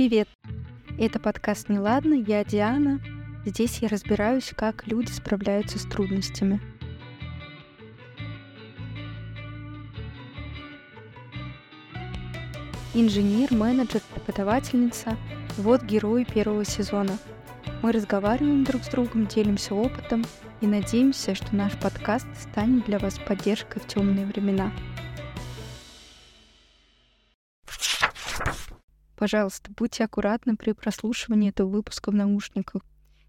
Привет! Это подкаст «Неладно», я Диана. Здесь я разбираюсь, как люди справляются с трудностями. Инженер, менеджер, преподавательница — вот герой первого сезона. Мы разговариваем друг с другом, делимся опытом и надеемся, что наш подкаст станет для вас поддержкой в темные времена. Пожалуйста, будьте аккуратны при прослушивании этого выпуска в наушниках.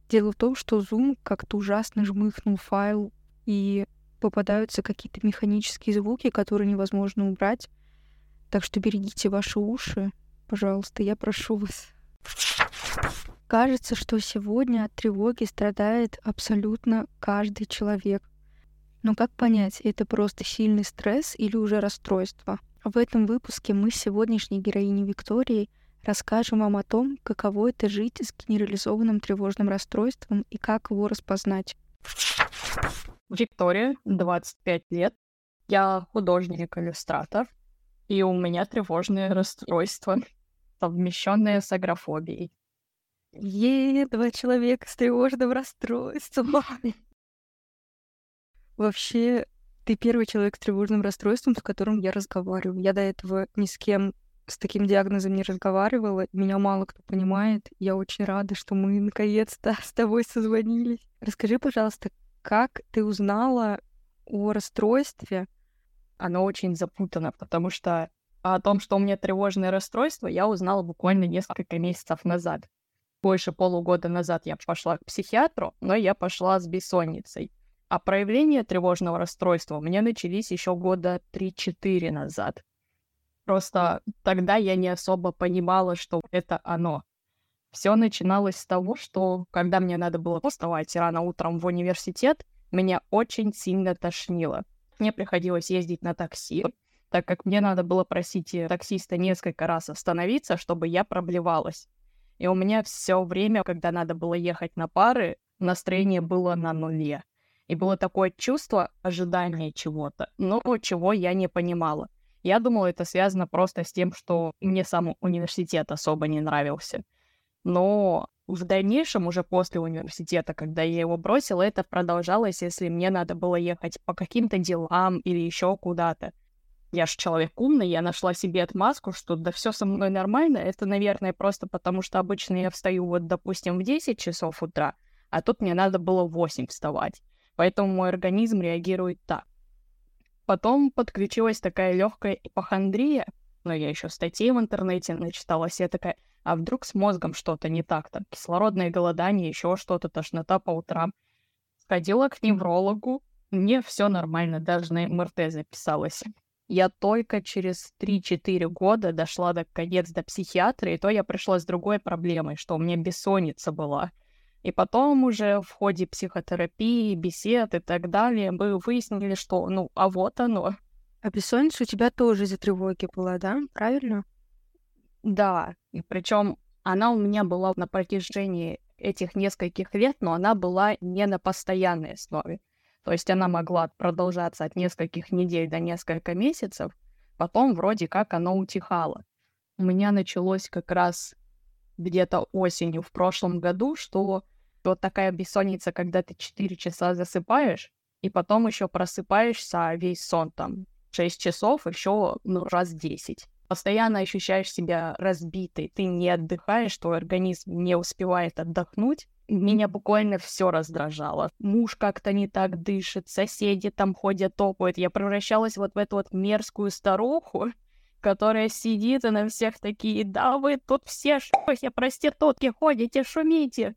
Дело в том, что Zoom как-то ужасно жмыхнул файл, и попадаются какие-то механические звуки, которые невозможно убрать. Так что берегите ваши уши, пожалуйста, я прошу вас. Кажется, что сегодня от тревоги страдает абсолютно каждый человек. Но как понять, это просто сильный стресс или уже расстройство? В этом выпуске мы с сегодняшней героиней Викторией Расскажем вам о том, каково это жить с генерализованным тревожным расстройством и как его распознать. Виктория, 25 лет. Я художник-иллюстратор, и у меня тревожное расстройство, совмещенное с агрофобией. Е, два человека с тревожным расстройством. Вообще, ты первый человек с тревожным расстройством, с которым я разговариваю. Я до этого ни с кем с таким диагнозом не разговаривала, меня мало кто понимает. Я очень рада, что мы наконец-то с тобой созвонились. Расскажи, пожалуйста, как ты узнала о расстройстве? Оно очень запутано, потому что о том, что у меня тревожное расстройство, я узнала буквально несколько месяцев назад. Больше полугода назад я пошла к психиатру, но я пошла с бессонницей. А проявления тревожного расстройства у меня начались еще года 3-4 назад. Просто тогда я не особо понимала, что это оно. Все начиналось с того, что когда мне надо было вставать рано утром в университет, меня очень сильно тошнило. Мне приходилось ездить на такси, так как мне надо было просить таксиста несколько раз остановиться, чтобы я проблевалась. И у меня все время, когда надо было ехать на пары, настроение было на нуле. И было такое чувство ожидания чего-то, но чего я не понимала. Я думала, это связано просто с тем, что мне сам университет особо не нравился. Но в дальнейшем, уже после университета, когда я его бросила, это продолжалось, если мне надо было ехать по каким-то делам или еще куда-то. Я же человек умный, я нашла себе отмазку, что да все со мной нормально. Это, наверное, просто потому, что обычно я встаю вот, допустим, в 10 часов утра, а тут мне надо было в 8 вставать. Поэтому мой организм реагирует так. Потом подключилась такая легкая ипохондрия, но я еще статьи в интернете начиталась, я такая, а вдруг с мозгом что-то не так-то? Кислородное голодание, еще что-то, тошнота по утрам. Сходила к неврологу, мне все нормально, даже на МРТ записалась. Я только через 3-4 года дошла до конец до психиатра, и то я пришла с другой проблемой, что у меня бессонница была. И потом уже в ходе психотерапии, бесед и так далее мы выяснили, что, ну, а вот оно. А бессонница у тебя тоже из-за тревоги была, да? Правильно? Да, и причем она у меня была на протяжении этих нескольких лет, но она была не на постоянной основе. То есть она могла продолжаться от нескольких недель до нескольких месяцев, потом вроде как оно утихало. У меня началось как раз где-то осенью в прошлом году, что вот такая бессонница, когда ты 4 часа засыпаешь, и потом еще просыпаешься а весь сон там 6 часов, еще ну, раз 10. Постоянно ощущаешь себя разбитой, ты не отдыхаешь, твой организм не успевает отдохнуть. Меня буквально все раздражало. Муж как-то не так дышит, соседи там ходят, топают. Я превращалась вот в эту вот мерзкую старуху, которая сидит и на всех такие, да вы тут все шуйся, проститутки ходите, шумите.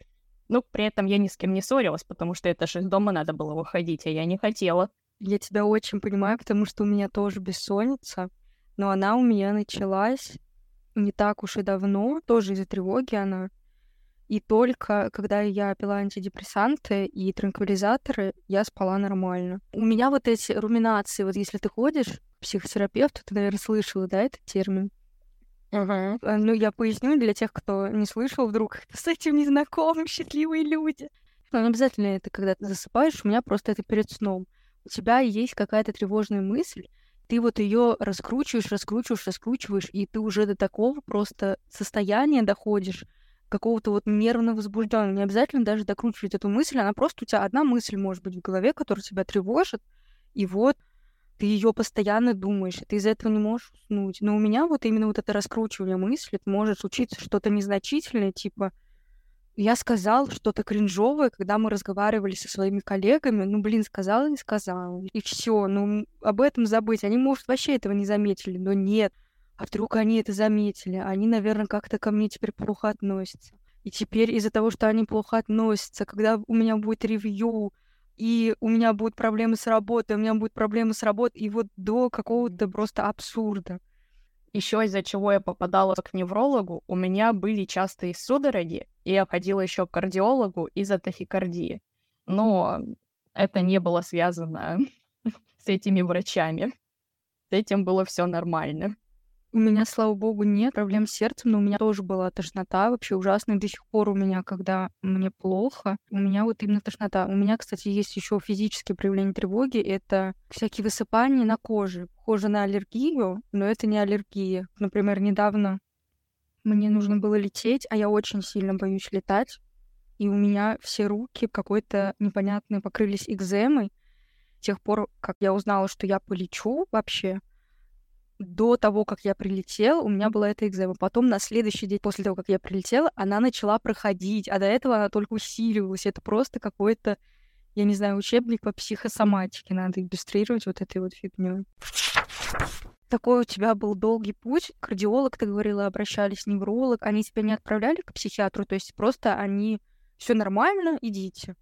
Ну, при этом я ни с кем не ссорилась, потому что это же из дома надо было выходить, а я не хотела. Я тебя очень понимаю, потому что у меня тоже бессонница, но она у меня началась не так уж и давно, тоже из-за тревоги она. И только когда я пила антидепрессанты и транквилизаторы, я спала нормально. У меня вот эти руминации, вот если ты ходишь к психотерапевту, ты, наверное, слышала, да, этот термин? Uh-huh. Ну, я поясню для тех, кто не слышал вдруг, с этим не знакомы, счастливые люди. Ну, обязательно это, когда ты засыпаешь, у меня просто это перед сном. У тебя есть какая-то тревожная мысль, ты вот ее раскручиваешь, раскручиваешь, раскручиваешь, и ты уже до такого просто состояния доходишь, какого-то вот нервно возбужденного. Не обязательно даже докручивать эту мысль, она просто у тебя одна мысль может быть в голове, которая тебя тревожит, и вот ты ее постоянно думаешь, ты из этого не можешь уснуть. Но у меня вот именно вот это раскручивание мысли, это может случиться что-то незначительное, типа я сказал что-то кринжовое, когда мы разговаривали со своими коллегами. Ну, блин, сказал и сказал. И все. Ну, об этом забыть. Они, может, вообще этого не заметили, но нет. А вдруг они это заметили? Они, наверное, как-то ко мне теперь плохо относятся. И теперь из-за того, что они плохо относятся, когда у меня будет ревью, и у меня будут проблемы с работой, у меня будут проблемы с работой, и вот до какого-то просто абсурда. Еще из-за чего я попадала к неврологу, у меня были частые судороги, и я ходила еще к кардиологу из-за тахикардии. Но это не было связано с этими врачами. С этим было все нормально. У меня, слава богу, нет проблем с сердцем, но у меня тоже была тошнота вообще ужасная. До сих пор у меня, когда мне плохо, у меня вот именно тошнота. У меня, кстати, есть еще физические проявления тревоги. Это всякие высыпания на коже. Похоже на аллергию, но это не аллергия. Например, недавно мне нужно было лететь, а я очень сильно боюсь летать. И у меня все руки какой-то непонятные покрылись экземой. С тех пор, как я узнала, что я полечу вообще, до того, как я прилетела, у меня была эта экзема. Потом на следующий день после того, как я прилетела, она начала проходить, а до этого она только усиливалась. Это просто какой-то, я не знаю, учебник по психосоматике. Надо иллюстрировать вот этой вот фигней. Такой у тебя был долгий путь. Кардиолог, ты говорила, обращались, невролог. Они тебя не отправляли к психиатру? То есть просто они все нормально, идите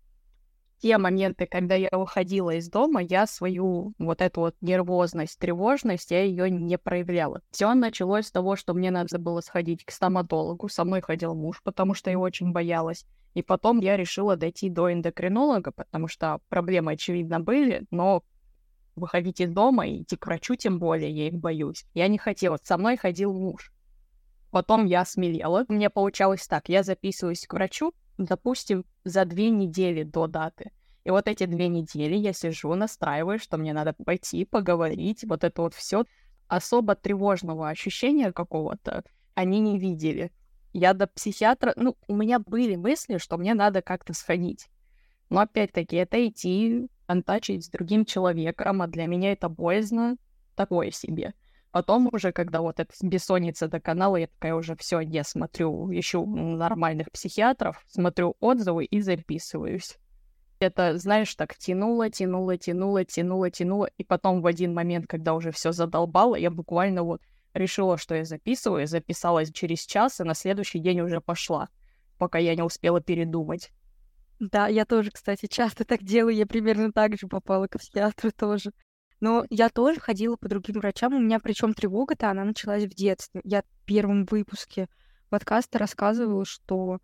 те моменты, когда я уходила из дома, я свою вот эту вот нервозность, тревожность, я ее не проявляла. Все началось с того, что мне надо было сходить к стоматологу. Со мной ходил муж, потому что я очень боялась. И потом я решила дойти до эндокринолога, потому что проблемы, очевидно, были, но выходить из дома и идти к врачу, тем более, я их боюсь. Я не хотела. Со мной ходил муж. Потом я смелела. Мне получалось так. Я записываюсь к врачу, допустим, за две недели до даты. И вот эти две недели я сижу, настраиваю, что мне надо пойти, поговорить, вот это вот все. Особо тревожного ощущения какого-то они не видели. Я до психиатра... Ну, у меня были мысли, что мне надо как-то сходить. Но опять-таки, это идти контачить с другим человеком, а для меня это боязно, такое себе. Потом уже, когда вот эта бессонница до канала, я такая уже все, я смотрю, ищу нормальных психиатров, смотрю отзывы и записываюсь. Это, знаешь, так тянуло, тянуло, тянуло, тянуло, тянуло, и потом в один момент, когда уже все задолбало, я буквально вот решила, что я записываю, записалась через час, и на следующий день уже пошла, пока я не успела передумать. Да, я тоже, кстати, часто так делаю, я примерно так же попала к психиатру тоже. Но я тоже ходила по другим врачам. У меня причем тревога-то, она началась в детстве. Я в первом выпуске подкаста рассказывала, что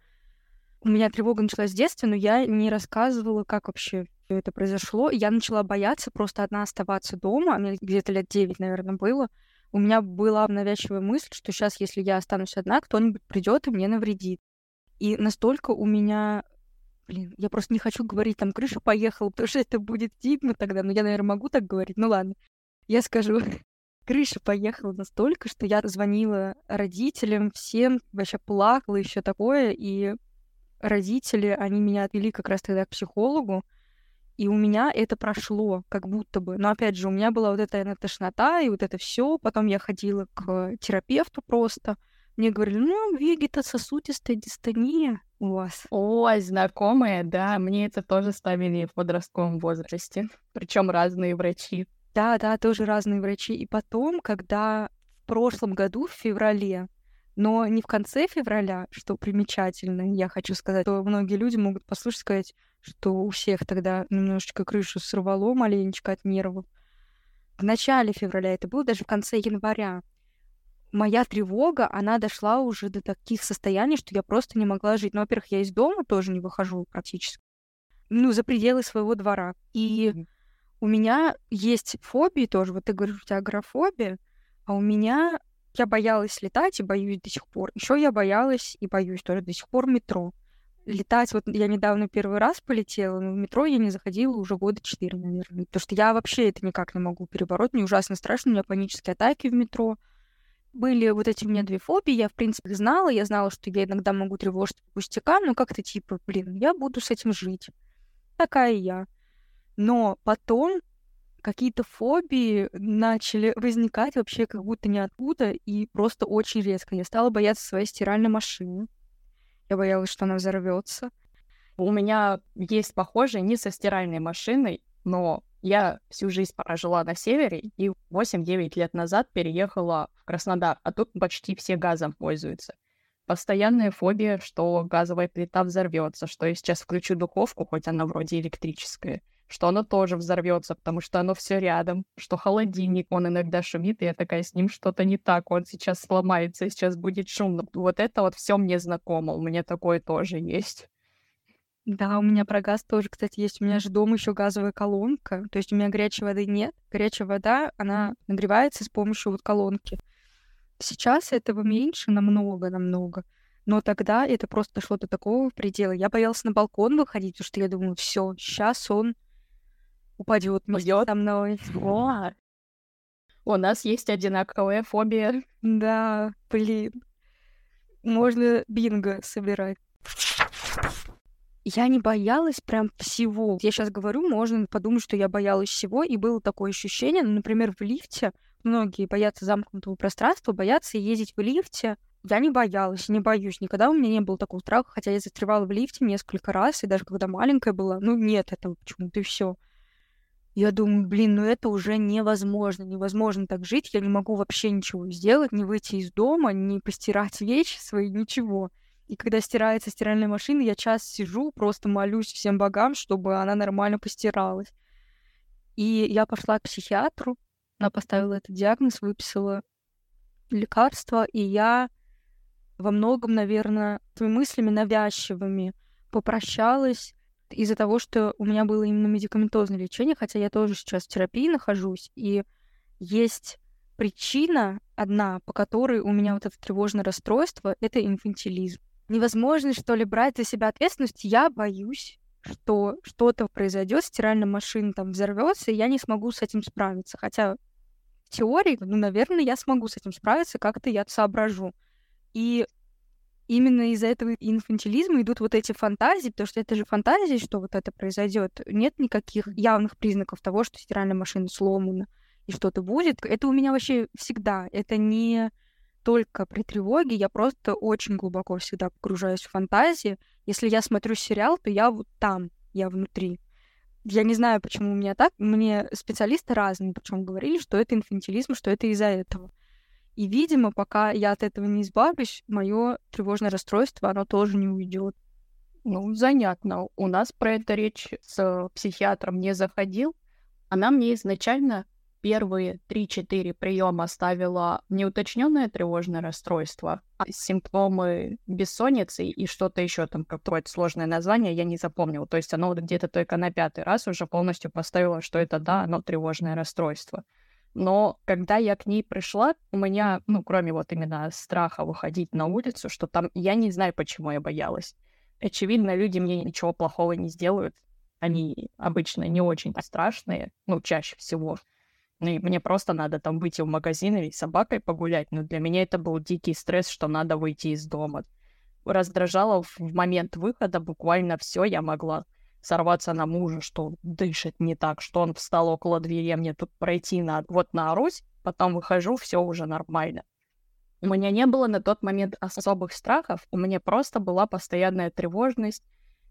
у меня тревога началась в детстве, но я не рассказывала, как вообще это произошло. Я начала бояться просто одна оставаться дома. Мне где-то лет 9, наверное, было. У меня была навязчивая мысль, что сейчас, если я останусь одна, кто-нибудь придет и мне навредит. И настолько у меня Блин, я просто не хочу говорить, там, крыша поехала, потому что это будет стигма тогда. Но я, наверное, могу так говорить. Ну ладно, я скажу. Крыша поехала настолько, что я звонила родителям, всем, вообще плакала, еще такое. И родители, они меня отвели как раз тогда к психологу. И у меня это прошло, как будто бы. Но опять же, у меня была вот эта тошнота и вот это все. Потом я ходила к терапевту просто. Мне говорили, ну, вегетососудистая дистония у вас. Ой, знакомые, да, мне это тоже ставили в подростковом возрасте. Причем разные врачи. Да, да, тоже разные врачи. И потом, когда в прошлом году, в феврале, но не в конце февраля, что примечательно, я хочу сказать, что многие люди могут послушать, сказать, что у всех тогда немножечко крышу сорвало маленечко от нервов. В начале февраля это было, даже в конце января моя тревога, она дошла уже до таких состояний, что я просто не могла жить. Ну, во-первых, я из дома тоже не выхожу практически. Ну, за пределы своего двора. И mm-hmm. у меня есть фобии тоже. Вот ты говоришь, у тебя агрофобия, а у меня я боялась летать и боюсь до сих пор. Еще я боялась и боюсь тоже до сих пор метро. летать, вот я недавно первый раз полетела, но в метро я не заходила уже года четыре, наверное. Потому что я вообще это никак не могу перебороть. Мне ужасно страшно, у меня панические атаки в метро. Были вот эти у меня две фобии, я, в принципе, знала. Я знала, что я иногда могу тревожиться по пустякам, но как-то типа, блин, я буду с этим жить. Такая я. Но потом какие-то фобии начали возникать вообще как будто ниоткуда и просто очень резко. Я стала бояться своей стиральной машины. Я боялась, что она взорвется. У меня есть похожее не со стиральной машиной, но я всю жизнь прожила на севере и 8-9 лет назад переехала в Краснодар, а тут почти все газом пользуются. Постоянная фобия, что газовая плита взорвется, что я сейчас включу духовку, хоть она вроде электрическая, что оно тоже взорвется, потому что оно все рядом, что холодильник, он иногда шумит, и я такая, с ним что-то не так, он сейчас сломается, сейчас будет шумно. Вот это вот все мне знакомо, у меня такое тоже есть. Да, у меня про газ тоже, кстати, есть. У меня же дома еще газовая колонка. То есть у меня горячей воды нет. Горячая вода, она нагревается с помощью вот колонки. Сейчас этого меньше намного-намного. Но тогда это просто дошло до такого предела. Я боялась на балкон выходить, потому что я думаю, все, сейчас он упадет вместе со мной. О, у нас есть одинаковая фобия. Да, блин. Можно бинго собирать. Я не боялась прям всего. Я сейчас говорю, можно подумать, что я боялась всего, и было такое ощущение, ну, например, в лифте. Многие боятся замкнутого пространства, боятся ездить в лифте. Я не боялась, не боюсь. Никогда у меня не было такого страха, хотя я застревала в лифте несколько раз, и даже когда маленькая была, ну нет этого почему-то и все. Я думаю, блин, ну это уже невозможно, невозможно так жить, я не могу вообще ничего сделать, не выйти из дома, не постирать вещи свои, ничего. И когда стирается стиральная машина, я час сижу, просто молюсь всем богам, чтобы она нормально постиралась. И я пошла к психиатру, она поставила этот диагноз, выписала лекарства, и я во многом, наверное, своими мыслями навязчивыми попрощалась из-за того, что у меня было именно медикаментозное лечение, хотя я тоже сейчас в терапии нахожусь, и есть причина одна, по которой у меня вот это тревожное расстройство, это инфантилизм. Невозможно, что ли, брать за себя ответственность. Я боюсь, что что-то произойдет, стиральная машина там взорвется, и я не смогу с этим справиться. Хотя в теории, ну, наверное, я смогу с этим справиться, как-то я соображу. И именно из-за этого инфантилизма идут вот эти фантазии, потому что это же фантазии, что вот это произойдет. Нет никаких явных признаков того, что стиральная машина сломана и что-то будет. Это у меня вообще всегда. Это не только при тревоге, я просто очень глубоко всегда погружаюсь в фантазии. Если я смотрю сериал, то я вот там, я внутри. Я не знаю, почему у меня так. Мне специалисты разные, причем говорили, что это инфантилизм, что это из-за этого. И, видимо, пока я от этого не избавлюсь, мое тревожное расстройство, оно тоже не уйдет. Ну, занятно. У нас про это речь с психиатром не заходил. Она мне изначально первые 3-4 приема ставила неуточненное тревожное расстройство, а симптомы бессонницы и что-то еще там, какое-то сложное название, я не запомнила. То есть оно где-то только на пятый раз уже полностью поставило, что это да, оно тревожное расстройство. Но когда я к ней пришла, у меня, ну, кроме вот именно страха выходить на улицу, что там, я не знаю, почему я боялась. Очевидно, люди мне ничего плохого не сделают. Они обычно не очень страшные, ну, чаще всего. Ну, и мне просто надо там выйти в магазин или с собакой погулять. Но для меня это был дикий стресс, что надо выйти из дома. Раздражало в момент выхода буквально все я могла сорваться на мужа, что дышит не так, что он встал около двери, а мне тут пройти надо. Вот наорусь, потом выхожу, все уже нормально. У меня не было на тот момент особых страхов, у меня просто была постоянная тревожность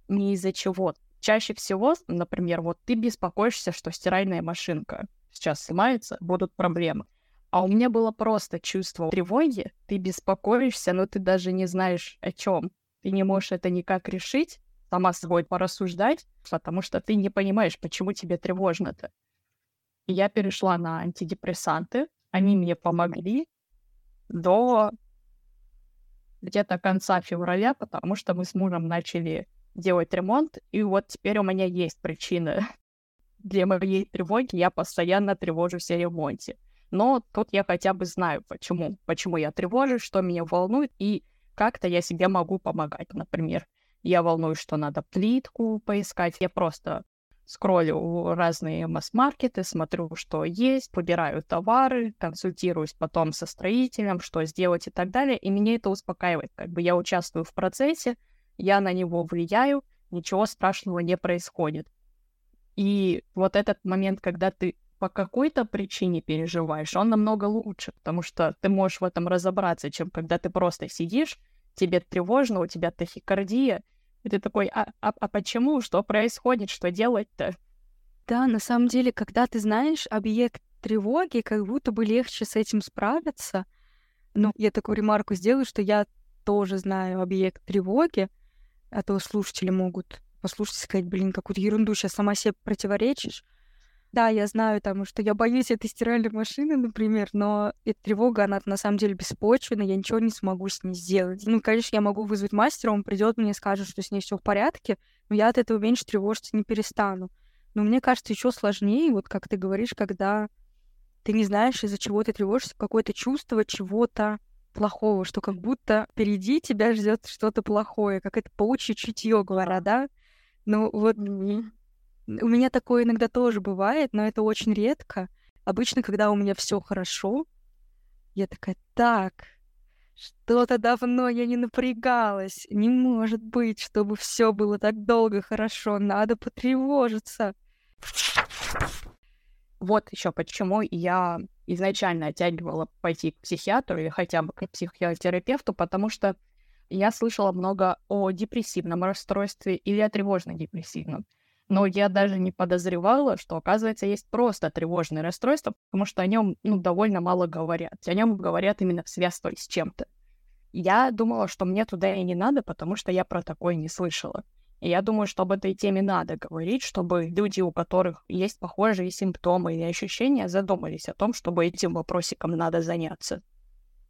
не из-за чего. Чаще всего, например, вот ты беспокоишься, что стиральная машинка сейчас сломается, будут проблемы. А у меня было просто чувство тревоги, ты беспокоишься, но ты даже не знаешь о чем. Ты не можешь это никак решить, сама с собой порассуждать, потому что ты не понимаешь, почему тебе тревожно-то. И я перешла на антидепрессанты, они мне помогли до где-то конца февраля, потому что мы с мужем начали делать ремонт, и вот теперь у меня есть причина для моей тревоги, я постоянно тревожусь о ремонте. Но тут я хотя бы знаю, почему. Почему я тревожусь, что меня волнует, и как-то я себе могу помогать. Например, я волнуюсь, что надо плитку поискать. Я просто скроллю разные масс-маркеты, смотрю, что есть, выбираю товары, консультируюсь потом со строителем, что сделать и так далее, и меня это успокаивает. Как бы я участвую в процессе, я на него влияю, ничего страшного не происходит. И вот этот момент, когда ты по какой-то причине переживаешь, он намного лучше, потому что ты можешь в этом разобраться, чем когда ты просто сидишь, тебе тревожно, у тебя тахикардия, и ты такой, а, а, а почему? Что происходит? Что делать-то? Да, на самом деле, когда ты знаешь объект тревоги, как будто бы легче с этим справиться. Ну, я такую ремарку сделаю, что я тоже знаю объект тревоги, а то слушатели могут послушать и сказать, блин, какую-то ерунду сейчас сама себе противоречишь. Да, я знаю, там, что я боюсь этой стиральной машины, например, но эта тревога, она на самом деле беспочвенна, я ничего не смогу с ней сделать. Ну, конечно, я могу вызвать мастера, он придет мне скажет, что с ней все в порядке, но я от этого меньше тревожиться не перестану. Но мне кажется, еще сложнее, вот как ты говоришь, когда ты не знаешь, из-за чего ты тревожишься, какое-то чувство чего-то плохого, что как будто впереди тебя ждет что-то плохое, как это паучье чутье, говорят, да? Ну вот у меня такое иногда тоже бывает, но это очень редко. Обычно, когда у меня все хорошо, я такая, так, что-то давно я не напрягалась. Не может быть, чтобы все было так долго хорошо. Надо потревожиться. Вот еще почему я изначально оттягивала пойти к психиатру или хотя бы к психотерапевту, потому что я слышала много о депрессивном расстройстве или о тревожно-депрессивном но я даже не подозревала, что, оказывается, есть просто тревожное расстройство, потому что о нем ну, довольно мало говорят. О нем говорят именно в связке с чем-то. Я думала, что мне туда и не надо, потому что я про такое не слышала. И я думаю, что об этой теме надо говорить, чтобы люди, у которых есть похожие симптомы или ощущения, задумались о том, чтобы этим вопросиком надо заняться.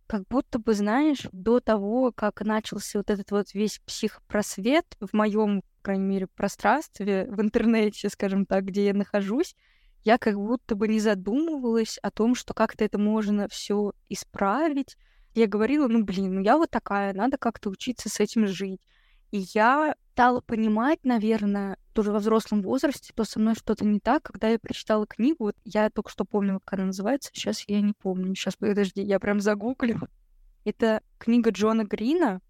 Как будто бы, знаешь, до того, как начался вот этот вот весь психопросвет в моем крайней мере, пространстве, в интернете, скажем так, где я нахожусь, я как будто бы не задумывалась о том, что как-то это можно все исправить. Я говорила, ну блин, ну я вот такая, надо как-то учиться с этим жить. И я стала понимать, наверное, тоже во взрослом возрасте, то со мной что-то не так, когда я прочитала книгу, вот я только что помню, как она называется, сейчас я не помню, сейчас подожди, я прям загуглю. Это книга Джона Грина,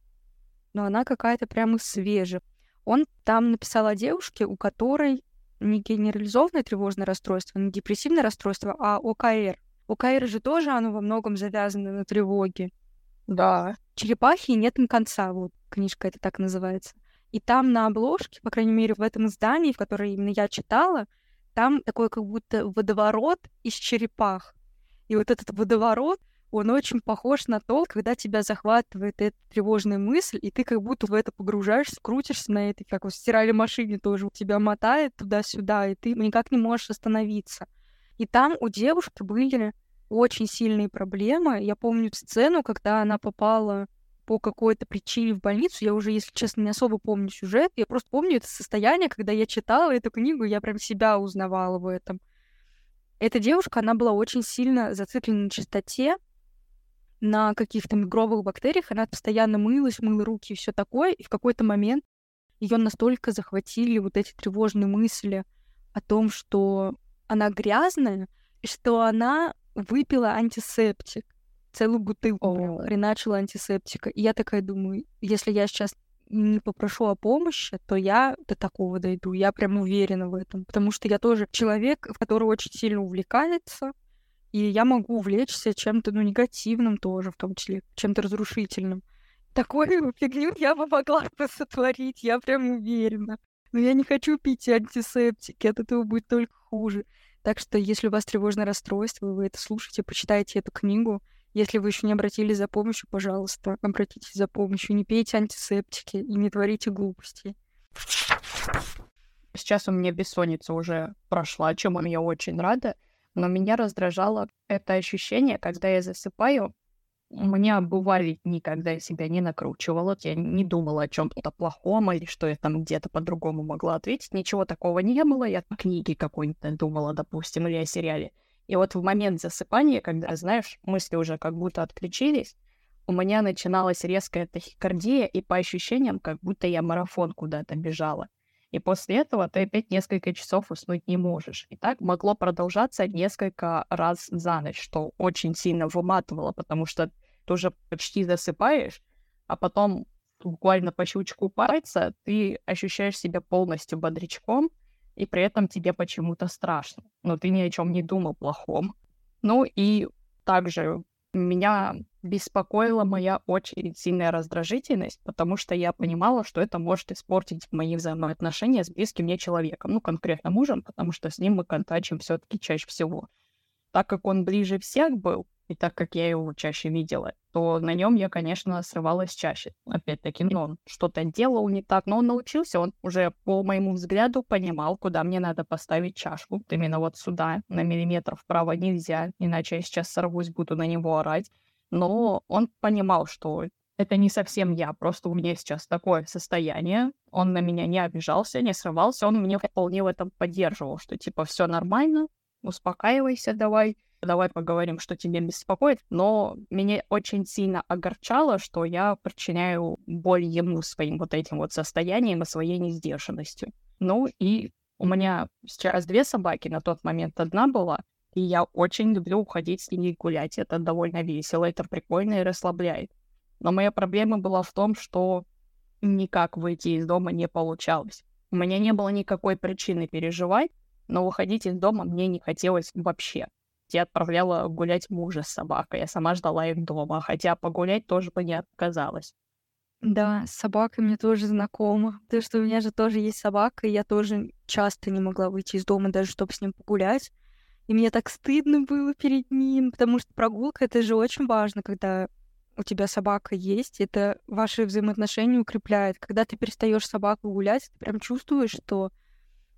но она какая-то прямо свежая. Он там написал о девушке, у которой не генерализованное тревожное расстройство, не депрессивное расстройство, а ОКР. ОКР же тоже, оно во многом завязано на тревоге. Да. Черепахи нет на конца, вот книжка это так называется. И там на обложке, по крайней мере, в этом издании, в которое именно я читала, там такой как будто водоворот из черепах. И вот этот водоворот, он очень похож на то, когда тебя захватывает эта тревожная мысль, и ты как будто в это погружаешься, крутишься на этой, как в стиральной машине тоже, тебя мотает туда-сюда, и ты никак не можешь остановиться. И там у девушки были очень сильные проблемы. Я помню сцену, когда она попала по какой-то причине в больницу. Я уже, если честно, не особо помню сюжет. Я просто помню это состояние, когда я читала эту книгу, я прям себя узнавала в этом. Эта девушка, она была очень сильно зациклена на чистоте, на каких-то микробных бактериях, она постоянно мылась, мыла руки и все такое, и в какой-то момент ее настолько захватили вот эти тревожные мысли о том, что она грязная, и что она выпила антисептик, целую бутылку хреначила антисептика. И я такая думаю, если я сейчас не попрошу о помощи, то я до такого дойду. Я прям уверена в этом. Потому что я тоже человек, который очень сильно увлекается, и я могу увлечься чем-то, ну, негативным тоже, в том числе, чем-то разрушительным. Такую фигню я бы могла бы сотворить, я прям уверена. Но я не хочу пить антисептики, от этого будет только хуже. Так что, если у вас тревожное расстройство, вы это слушаете, почитайте эту книгу. Если вы еще не обратились за помощью, пожалуйста, обратитесь за помощью. Не пейте антисептики и не творите глупостей. Сейчас у меня бессонница уже прошла, чему я очень рада. Но меня раздражало это ощущение, когда я засыпаю, у меня бывали дни, когда себя не накручивала, я не думала о чем-то плохом или что я там где-то по-другому могла ответить. Ничего такого не было. Я о книге какой-нибудь думала, допустим, или о сериале. И вот в момент засыпания, когда, знаешь, мысли уже как будто отключились, у меня начиналась резкая тахикардия, и по ощущениям, как будто я марафон куда-то бежала. И после этого ты опять несколько часов уснуть не можешь. И так могло продолжаться несколько раз за ночь, что очень сильно выматывало, потому что ты уже почти засыпаешь, а потом буквально по щелчку пальца ты ощущаешь себя полностью бодрячком, и при этом тебе почему-то страшно. Но ты ни о чем не думал плохом. Ну и также меня беспокоила моя очень сильная раздражительность, потому что я понимала, что это может испортить мои взаимоотношения с близким мне человеком, ну, конкретно мужем, потому что с ним мы контачим все таки чаще всего. Так как он ближе всех был, и так как я его чаще видела, то на нем я, конечно, срывалась чаще. Опять-таки, ну, он что-то делал не так, но он научился, он уже по моему взгляду понимал, куда мне надо поставить чашку. Именно вот сюда, на миллиметр вправо нельзя, иначе я сейчас сорвусь, буду на него орать. Но он понимал, что это не совсем я, просто у меня сейчас такое состояние. Он на меня не обижался, не срывался, он меня вполне в этом поддерживал, что типа все нормально, успокаивайся давай, давай поговорим, что тебя беспокоит. Но меня очень сильно огорчало, что я причиняю боль ему своим вот этим вот состоянием и своей несдержанностью. Ну и у меня сейчас две собаки, на тот момент одна была, и я очень люблю уходить с ней гулять. Это довольно весело, это прикольно и расслабляет. Но моя проблема была в том, что никак выйти из дома не получалось. У меня не было никакой причины переживать, но выходить из дома мне не хотелось вообще я отправляла гулять мужа с собакой. Я сама ждала их дома, хотя погулять тоже бы не отказалась. Да, с собакой мне тоже знакомо. Потому что у меня же тоже есть собака, и я тоже часто не могла выйти из дома, даже чтобы с ним погулять. И мне так стыдно было перед ним, потому что прогулка — это же очень важно, когда у тебя собака есть, это ваши взаимоотношения укрепляет. Когда ты перестаешь собаку гулять, ты прям чувствуешь, что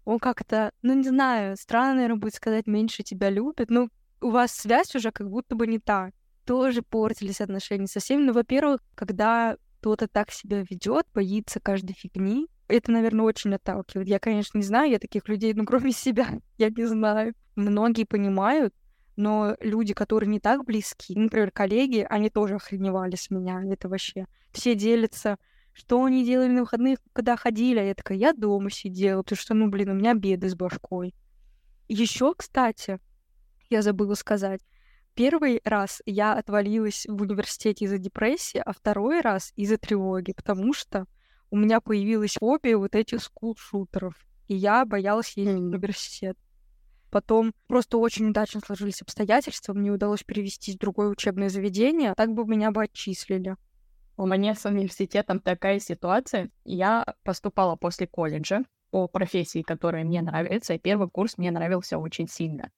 он как-то, ну не знаю, странно, наверное, будет сказать, меньше тебя любит. Ну, у вас связь уже как будто бы не та. Тоже портились отношения со всеми. Ну, во-первых, когда кто-то так себя ведет, боится каждой фигни, это, наверное, очень отталкивает. Я, конечно, не знаю, я таких людей, ну, кроме себя, я не знаю. Многие понимают, но люди, которые не так близки, например, коллеги, они тоже охреневали с меня. Это вообще... Все делятся, что они делали на выходных, когда ходили. А я такая, я дома сидела, потому что, ну, блин, у меня беды с башкой. Еще, кстати, я забыла сказать. Первый раз я отвалилась в университете из-за депрессии, а второй раз из-за тревоги, потому что у меня появилась фобия вот этих скул-шутеров, и я боялась ездить в университет. Потом просто очень удачно сложились обстоятельства, мне удалось перевестись в другое учебное заведение, так бы меня бы отчислили. У меня с университетом такая ситуация. Я поступала после колледжа по профессии, которая мне нравится, и первый курс мне нравился очень сильно.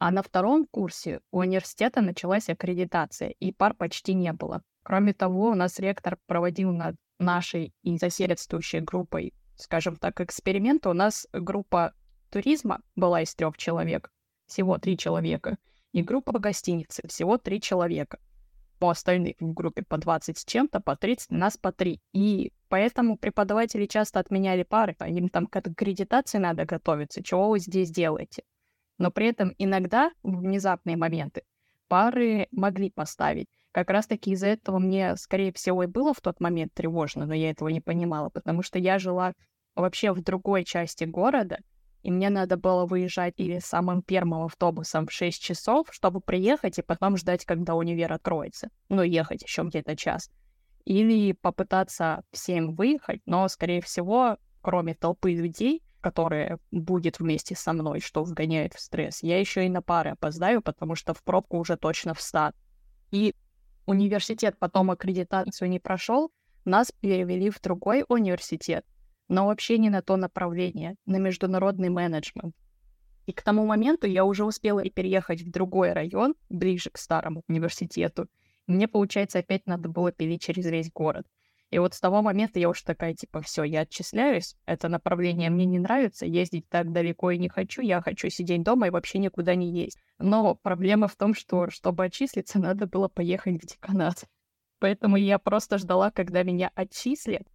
А на втором курсе у университета началась аккредитация, и пар почти не было. Кроме того, у нас ректор проводил над нашей и соседствующей группой, скажем так, эксперимент. У нас группа туризма была из трех человек, всего три человека, и группа гостиницы, всего три человека. По остальных в группе по 20 с чем-то, по 30, нас по 3. И поэтому преподаватели часто отменяли пары, а им там к аккредитации надо готовиться. Чего вы здесь делаете? Но при этом иногда в внезапные моменты пары могли поставить. Как раз-таки из-за этого мне, скорее всего, и было в тот момент тревожно, но я этого не понимала, потому что я жила вообще в другой части города, и мне надо было выезжать или самым первым автобусом в 6 часов, чтобы приехать и потом ждать, когда универ откроется. Ну, ехать еще где-то час. Или попытаться всем выехать, но, скорее всего, кроме толпы людей, которая будет вместе со мной, что вгоняет в стресс. Я еще и на пары опоздаю, потому что в пробку уже точно встат. И университет потом аккредитацию не прошел, нас перевели в другой университет, но вообще не на то направление, на международный менеджмент. И к тому моменту я уже успела переехать в другой район, ближе к старому университету. Мне, получается, опять надо было пилить через весь город. И вот с того момента я уж такая, типа, все, я отчисляюсь, это направление мне не нравится, ездить так далеко и не хочу, я хочу сидеть дома и вообще никуда не есть. Но проблема в том, что, чтобы отчислиться, надо было поехать в деканат. Поэтому я просто ждала, когда меня отчислят,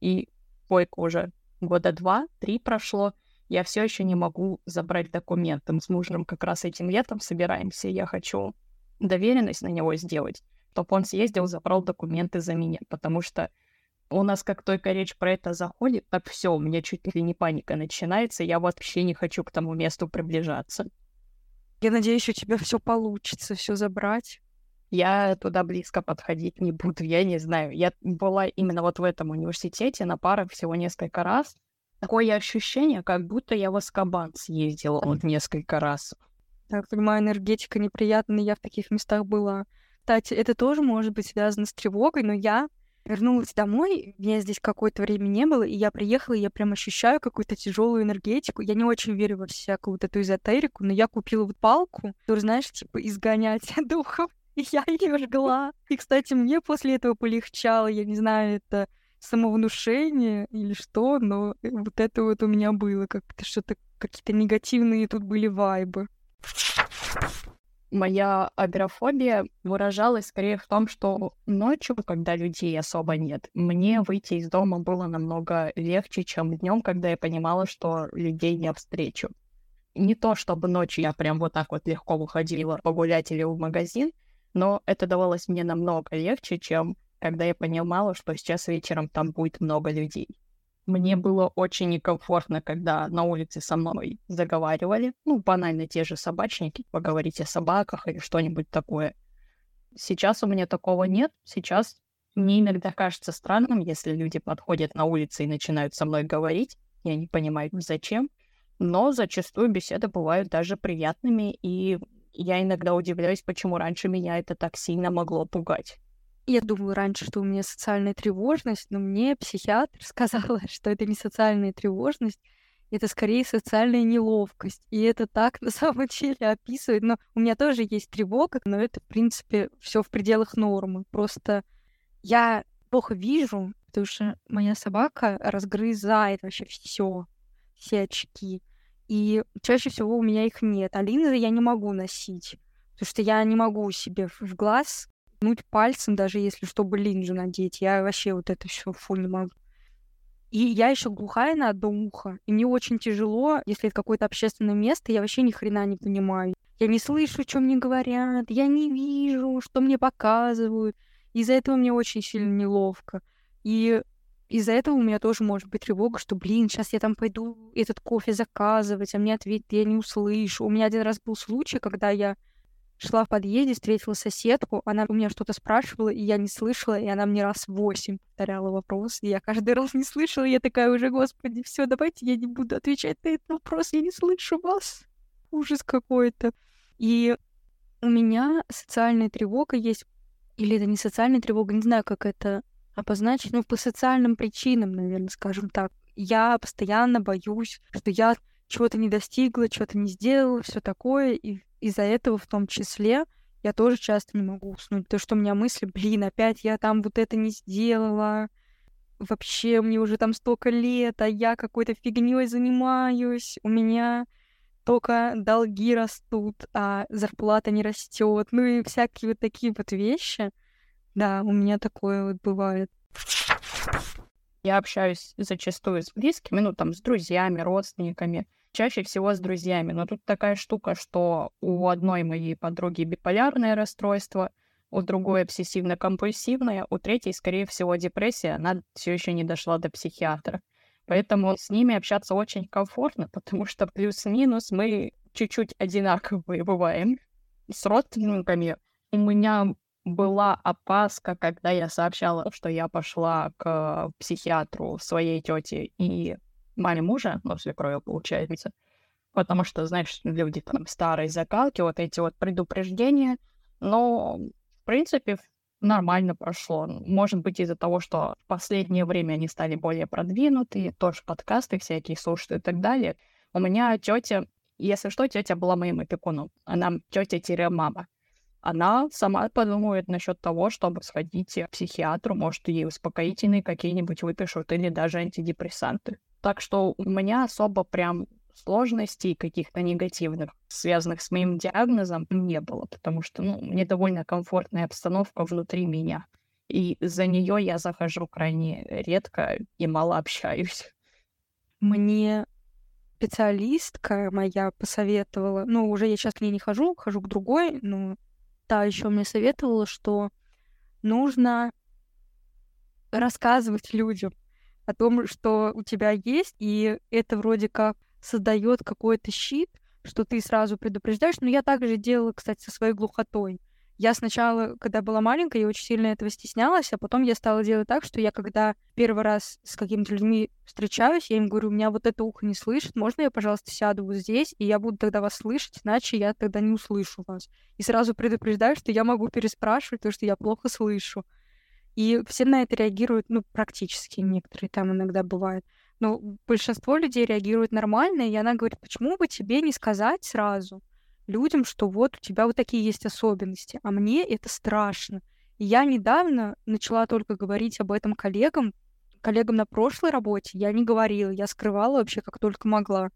и койка уже года два-три прошло, я все еще не могу забрать документы. Мы с мужем как раз этим летом собираемся, я хочу доверенность на него сделать чтобы он съездил, забрал документы за меня, потому что у нас как только речь про это заходит, так все, у меня чуть ли не паника начинается, я вообще не хочу к тому месту приближаться. Я надеюсь, у тебя все получится, все забрать. Я туда близко подходить не буду, я не знаю. Я была именно вот в этом университете на парах всего несколько раз. Такое ощущение, как будто я в Аскабан съездила вот несколько раз. Так, понимаю, энергетика неприятная, я в таких местах была. Кстати, это тоже может быть связано с тревогой, но я вернулась домой, меня здесь какое-то время не было, и я приехала, и я прям ощущаю какую-то тяжелую энергетику. Я не очень верю во всякую вот эту эзотерику, но я купила вот палку, которую, знаешь, типа изгонять духов, и я ее жгла. И, кстати, мне после этого полегчало, я не знаю, это самовнушение или что, но вот это вот у меня было, как-то что-то, какие-то негативные тут были вайбы моя агрофобия выражалась скорее в том, что ночью, когда людей особо нет, мне выйти из дома было намного легче, чем днем, когда я понимала, что людей не встречу. Не то, чтобы ночью я прям вот так вот легко выходила погулять или в магазин, но это давалось мне намного легче, чем когда я понимала, что сейчас вечером там будет много людей. Мне было очень некомфортно, когда на улице со мной заговаривали. Ну, банально те же собачники, поговорить о собаках или что-нибудь такое. Сейчас у меня такого нет. Сейчас мне иногда кажется странным, если люди подходят на улице и начинают со мной говорить. Я не понимаю, зачем. Но зачастую беседы бывают даже приятными, и я иногда удивляюсь, почему раньше меня это так сильно могло пугать. Я думала раньше, что у меня социальная тревожность, но мне психиатр сказала, что это не социальная тревожность, это скорее социальная неловкость. И это так на самом деле описывает. Но у меня тоже есть тревога, но это, в принципе, все в пределах нормы. Просто я плохо вижу, потому что моя собака разгрызает вообще все, все очки. И чаще всего у меня их нет. А линзы я не могу носить, потому что я не могу себе в глаз ткнуть пальцем, даже если чтобы линзу надеть. Я вообще вот это все фу не могу. И я еще глухая на одно ухо. И мне очень тяжело, если это какое-то общественное место, я вообще ни хрена не понимаю. Я не слышу, что мне говорят, я не вижу, что мне показывают. Из-за этого мне очень сильно неловко. И из-за этого у меня тоже может быть тревога, что, блин, сейчас я там пойду этот кофе заказывать, а мне ответят, я не услышу. У меня один раз был случай, когда я шла в подъезде, встретила соседку, она у меня что-то спрашивала, и я не слышала, и она мне раз восемь повторяла вопрос, и я каждый раз не слышала, я такая уже, господи, все, давайте я не буду отвечать на этот вопрос, я не слышу вас. Ужас какой-то. И у меня социальная тревога есть, или это не социальная тревога, не знаю, как это обозначить, ну, по социальным причинам, наверное, скажем так. Я постоянно боюсь, что я чего-то не достигла, чего-то не сделала, все такое, и из-за этого в том числе я тоже часто не могу уснуть, потому что у меня мысли, блин, опять я там вот это не сделала, вообще мне уже там столько лет, а я какой-то фигней занимаюсь, у меня только долги растут, а зарплата не растет, ну и всякие вот такие вот вещи. Да, у меня такое вот бывает. Я общаюсь зачастую с близкими, ну там с друзьями, родственниками чаще всего с друзьями. Но тут такая штука, что у одной моей подруги биполярное расстройство, у другой обсессивно-компульсивное, у третьей, скорее всего, депрессия, она все еще не дошла до психиатра. Поэтому с ними общаться очень комфортно, потому что плюс-минус мы чуть-чуть одинаковые бываем. С родственниками у меня была опаска, когда я сообщала, что я пошла к психиатру своей тете и маме мужа, ну, свекрови, получается. Потому что, знаешь, люди там старые закалки, вот эти вот предупреждения. Но, в принципе, нормально прошло. Может быть, из-за того, что в последнее время они стали более продвинутые, тоже подкасты всякие слушают и так далее. У меня тетя, если что, тетя была моим опекуном. Она тетя-мама. Она сама подумает насчет того, чтобы сходить к психиатру, может, ей успокоительные какие-нибудь выпишут или даже антидепрессанты. Так что у меня особо прям сложностей каких-то негативных, связанных с моим диагнозом, не было, потому что ну, мне довольно комфортная обстановка внутри меня. И за нее я захожу крайне редко и мало общаюсь. Мне специалистка моя посоветовала, ну, уже я сейчас к ней не хожу, хожу к другой, но та еще мне советовала, что нужно рассказывать людям о том, что у тебя есть, и это вроде как создает какой-то щит, что ты сразу предупреждаешь. Но я также делала, кстати, со своей глухотой. Я сначала, когда была маленькая, я очень сильно этого стеснялась, а потом я стала делать так, что я, когда первый раз с какими-то людьми встречаюсь, я им говорю, у меня вот это ухо не слышит, можно я, пожалуйста, сяду вот здесь, и я буду тогда вас слышать, иначе я тогда не услышу вас. И сразу предупреждаю, что я могу переспрашивать, потому что я плохо слышу. И все на это реагируют, ну, практически, некоторые там иногда бывают. Но большинство людей реагируют нормально, и она говорит, почему бы тебе не сказать сразу? людям, что вот у тебя вот такие есть особенности, а мне это страшно. И я недавно начала только говорить об этом коллегам, коллегам на прошлой работе я не говорила, я скрывала вообще как только могла.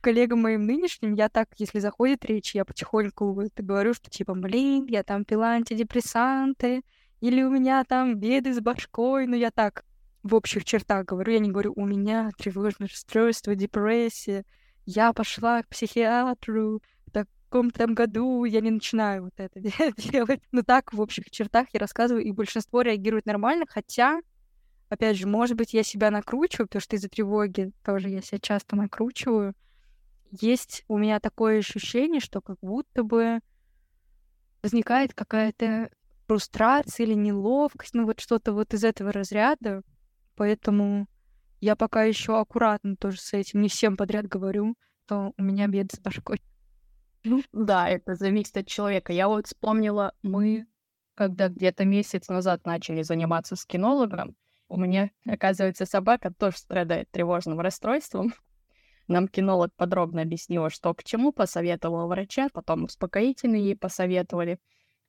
Коллегам моим нынешним я так, если заходит речь, я потихоньку это говорю, что типа, блин, я там пила антидепрессанты, или у меня там беды с башкой, но я так в общих чертах говорю, я не говорю, у меня тревожное расстройство, депрессия, я пошла к психиатру, каком-то там году я не начинаю вот это делать. Но так, в общих чертах я рассказываю, и большинство реагирует нормально, хотя, опять же, может быть, я себя накручиваю, потому что из-за тревоги тоже я себя часто накручиваю. Есть у меня такое ощущение, что как будто бы возникает какая-то фрустрация или неловкость, ну вот что-то вот из этого разряда. Поэтому я пока еще аккуратно тоже с этим, не всем подряд говорю, что у меня беды с башкой. Ну, да, это зависит от человека. Я вот вспомнила, мы, когда где-то месяц назад начали заниматься с кинологом, у меня, оказывается, собака тоже страдает тревожным расстройством. Нам кинолог подробно объяснила, что к чему, посоветовала врача, потом успокоительные ей посоветовали.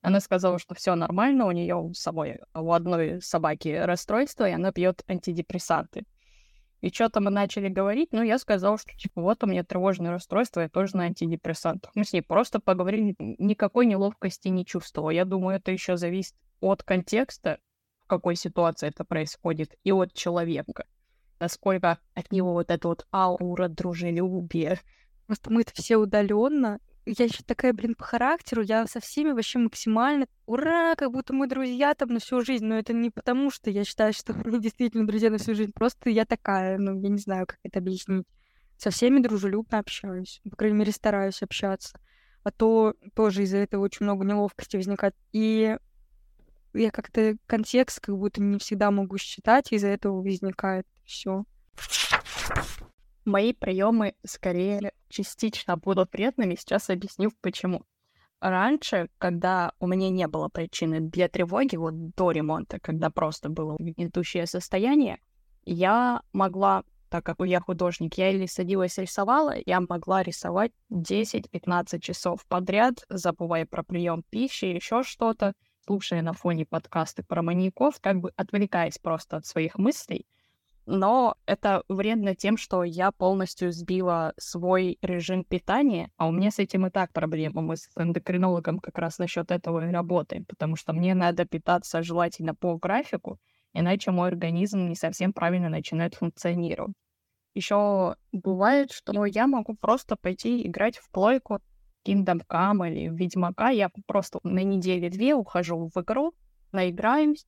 Она сказала, что все нормально, у нее у самой, у одной собаки расстройство, и она пьет антидепрессанты. И что-то мы начали говорить, но я сказала, что, типа, вот у меня тревожное расстройство, я тоже на антидепрессантах. Мы с ней просто поговорили, никакой неловкости не чувствовала. Я думаю, это еще зависит от контекста, в какой ситуации это происходит, и от человека. Насколько от него вот эта вот аура дружелюбия. Просто мы-то все удаленно, я еще такая, блин, по характеру, я со всеми вообще максимально ура, как будто мы друзья там на всю жизнь, но это не потому, что я считаю, что мы действительно друзья на всю жизнь, просто я такая, ну, я не знаю, как это объяснить. Со всеми дружелюбно общаюсь, по крайней мере, стараюсь общаться. А то тоже из-за этого очень много неловкости возникает. И я как-то контекст как будто не всегда могу считать, из-за этого возникает все. Мои приемы скорее частично будут вредными, сейчас объясню почему. Раньше, когда у меня не было причины для тревоги, вот до ремонта, когда просто было гнетущее состояние, я могла, так как я художник, я или садилась рисовала, я могла рисовать 10-15 часов подряд, забывая про прием пищи, еще что-то, слушая на фоне подкасты про маньяков, как бы отвлекаясь просто от своих мыслей но это вредно тем, что я полностью сбила свой режим питания, а у меня с этим и так проблема. Мы с эндокринологом как раз насчет этого и работаем, потому что мне надо питаться желательно по графику, иначе мой организм не совсем правильно начинает функционировать. Еще бывает, что я могу просто пойти играть в плойку Kingdom Come или Ведьмака. Я просто на неделе-две ухожу в игру, наиграюсь,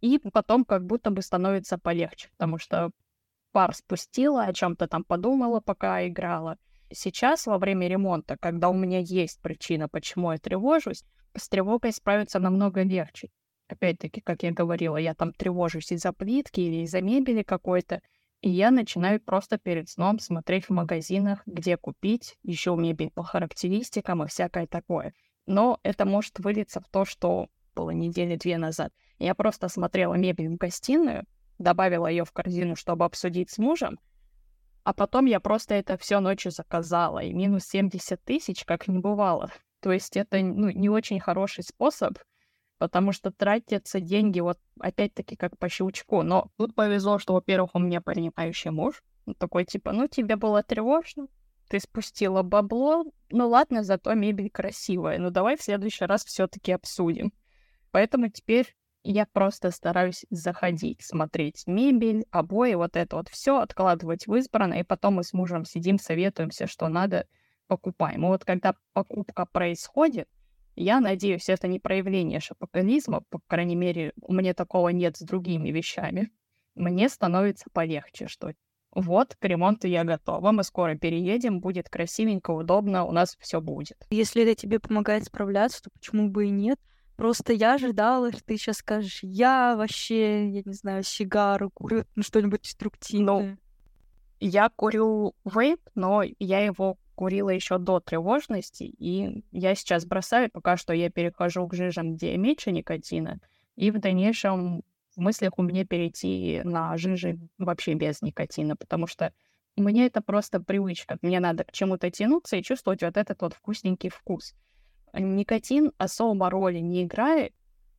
и потом как будто бы становится полегче, потому что пар спустила, о чем-то там подумала, пока играла. Сейчас, во время ремонта, когда у меня есть причина, почему я тревожусь, с тревогой справиться намного легче. Опять-таки, как я говорила, я там тревожусь из-за плитки или из-за мебели какой-то, и я начинаю просто перед сном смотреть в магазинах, где купить еще мебель по характеристикам и всякое такое. Но это может вылиться в то, что было недели-две назад. Я просто смотрела мебель в гостиную, добавила ее в корзину, чтобы обсудить с мужем, а потом я просто это все ночью заказала, и минус 70 тысяч как не бывало. То есть это ну, не очень хороший способ, потому что тратятся деньги вот опять-таки как по щелчку. Но тут повезло, что, во-первых, у меня понимающий муж. Он такой типа, ну тебе было тревожно, ты спустила бабло, ну ладно, зато мебель красивая, ну давай в следующий раз все-таки обсудим. Поэтому теперь я просто стараюсь заходить, смотреть мебель, обои, вот это вот все откладывать в избранное, и потом мы с мужем сидим, советуемся, что надо, покупаем. И вот когда покупка происходит, Я надеюсь, это не проявление шапокализма, по крайней мере, у меня такого нет с другими вещами. Мне становится полегче, что вот, к ремонту я готова, мы скоро переедем, будет красивенько, удобно, у нас все будет. Если это тебе помогает справляться, то почему бы и нет? Просто я ожидала, что ты сейчас скажешь, я вообще, я не знаю, сигару курю, ну что-нибудь деструктивное. Ну, я курю вейп, но я его курила еще до тревожности, и я сейчас бросаю, пока что я перехожу к жижам, где меньше никотина, и в дальнейшем в мыслях у меня перейти на жижи вообще без никотина, потому что мне это просто привычка. Мне надо к чему-то тянуться и чувствовать вот этот вот вкусненький вкус. Никотин особо роли не играет,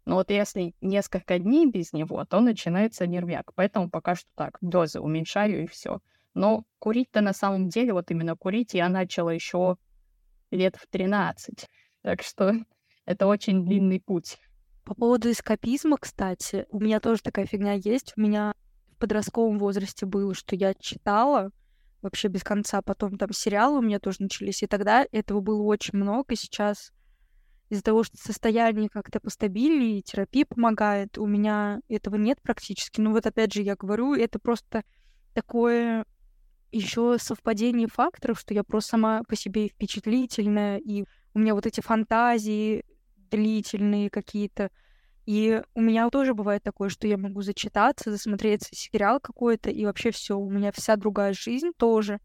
но вот если несколько дней без него, то начинается нервяк. Поэтому пока что так, дозы уменьшаю и все. Но курить-то на самом деле, вот именно курить я начала еще лет в 13. Так что это очень длинный путь. По поводу эскапизма, кстати, у меня тоже такая фигня есть. У меня в подростковом возрасте было, что я читала вообще без конца, потом там сериалы у меня тоже начались, и тогда этого было очень много, и сейчас из-за того, что состояние как-то постабильнее, терапия помогает, у меня этого нет практически. Ну вот опять же я говорю, это просто такое еще совпадение факторов, что я просто сама по себе впечатлительная, и у меня вот эти фантазии длительные какие-то. И у меня тоже бывает такое, что я могу зачитаться, засмотреться сериал какой-то, и вообще все, у меня вся другая жизнь тоже,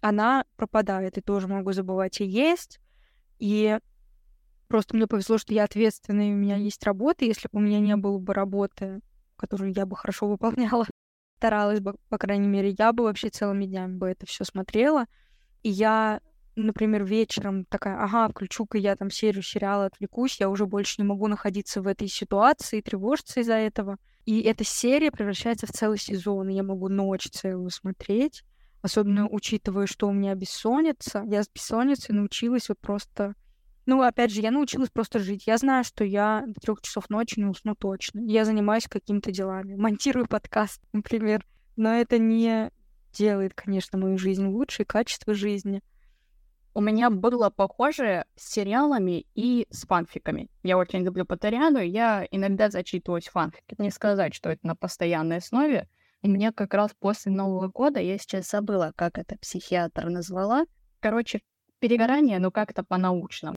она пропадает, и тоже могу забывать и есть. И просто мне повезло, что я ответственная, у меня есть работа. Если бы у меня не было бы работы, которую я бы хорошо выполняла, старалась бы, по крайней мере, я бы вообще целыми днями бы это все смотрела. И я например, вечером такая, ага, включу-ка я там серию сериала, отвлекусь, я уже больше не могу находиться в этой ситуации, тревожиться из-за этого. И эта серия превращается в целый сезон, и я могу ночь целую смотреть, особенно учитывая, что у меня бессонница. Я с бессонницей научилась вот просто... Ну, опять же, я научилась просто жить. Я знаю, что я до трех часов ночи не усну точно. Я занимаюсь какими-то делами. Монтирую подкаст, например. Но это не делает, конечно, мою жизнь лучше и качество жизни. У меня было похоже с сериалами и с фанфиками. Я очень люблю Патариану, я иногда зачитываюсь фанфики. Не сказать, что это на постоянной основе. И мне как раз после Нового года, я сейчас забыла, как это психиатр назвала. Короче, перегорание, но как-то по-научному.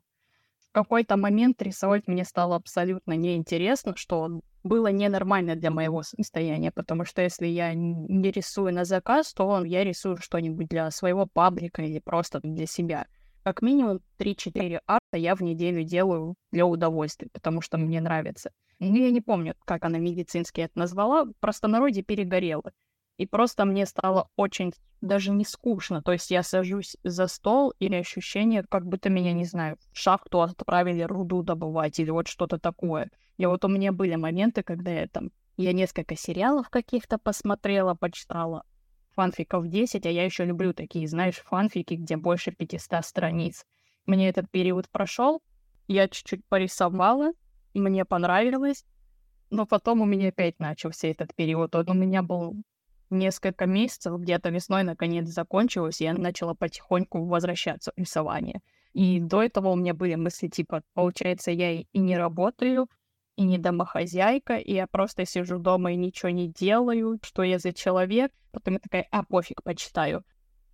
В какой-то момент рисовать мне стало абсолютно неинтересно, что было ненормально для моего состояния, потому что если я не рисую на заказ, то я рисую что-нибудь для своего паблика или просто для себя. Как минимум 3-4 арта я в неделю делаю для удовольствия, потому что мне нравится. Ну, я не помню, как она медицински это назвала, просто народе перегорела. И просто мне стало очень даже не скучно. То есть я сажусь за стол, или ощущение, как будто меня, не знаю, в шахту отправили руду добывать, или вот что-то такое. И вот у меня были моменты, когда я там, я несколько сериалов каких-то посмотрела, почитала, фанфиков 10, а я еще люблю такие, знаешь, фанфики, где больше 500 страниц. Мне этот период прошел, я чуть-чуть порисовала, мне понравилось, но потом у меня опять начался этот период. Он у меня был несколько месяцев, где-то весной наконец закончилось, и я начала потихоньку возвращаться в рисование. И до этого у меня были мысли типа, получается, я и не работаю, и не домохозяйка, и я просто сижу дома и ничего не делаю, что я за человек. Потом я такая, а, пофиг, почитаю.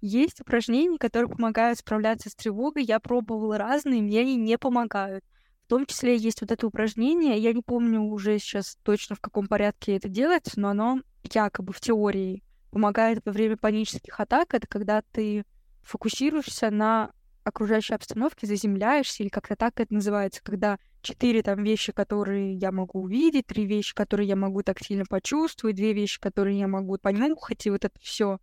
Есть упражнения, которые помогают справляться с тревогой. Я пробовала разные, мне они не помогают. В том числе есть вот это упражнение, я не помню уже сейчас точно в каком порядке это делается, но оно якобы в теории помогает во время панических атак. Это когда ты фокусируешься на окружающей обстановке, заземляешься, или как-то так это называется, когда четыре там вещи, которые я могу увидеть, три вещи, которые я могу тактильно почувствовать, две вещи, которые я могу понюхать, и вот это все.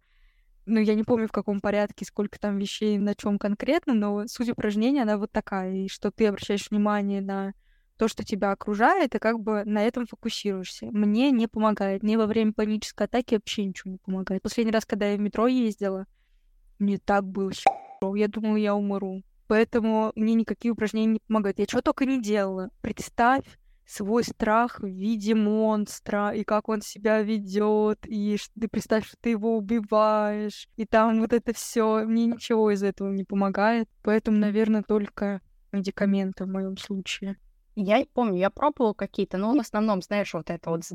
Ну, я не помню, в каком порядке, сколько там вещей, на чем конкретно, но суть упражнения, она вот такая, и что ты обращаешь внимание на то, что тебя окружает, и как бы на этом фокусируешься. Мне не помогает. Мне во время панической атаки вообще ничего не помогает. Последний раз, когда я в метро ездила, мне так было я думала, я умру. Поэтому мне никакие упражнения не помогают. Я чего только не делала. Представь свой страх в виде монстра, и как он себя ведет, и ты представь, что ты его убиваешь, и там вот это все. Мне ничего из этого не помогает. Поэтому, наверное, только медикаменты в моем случае. Я помню, я пробовала какие-то, но в основном, знаешь, вот это вот с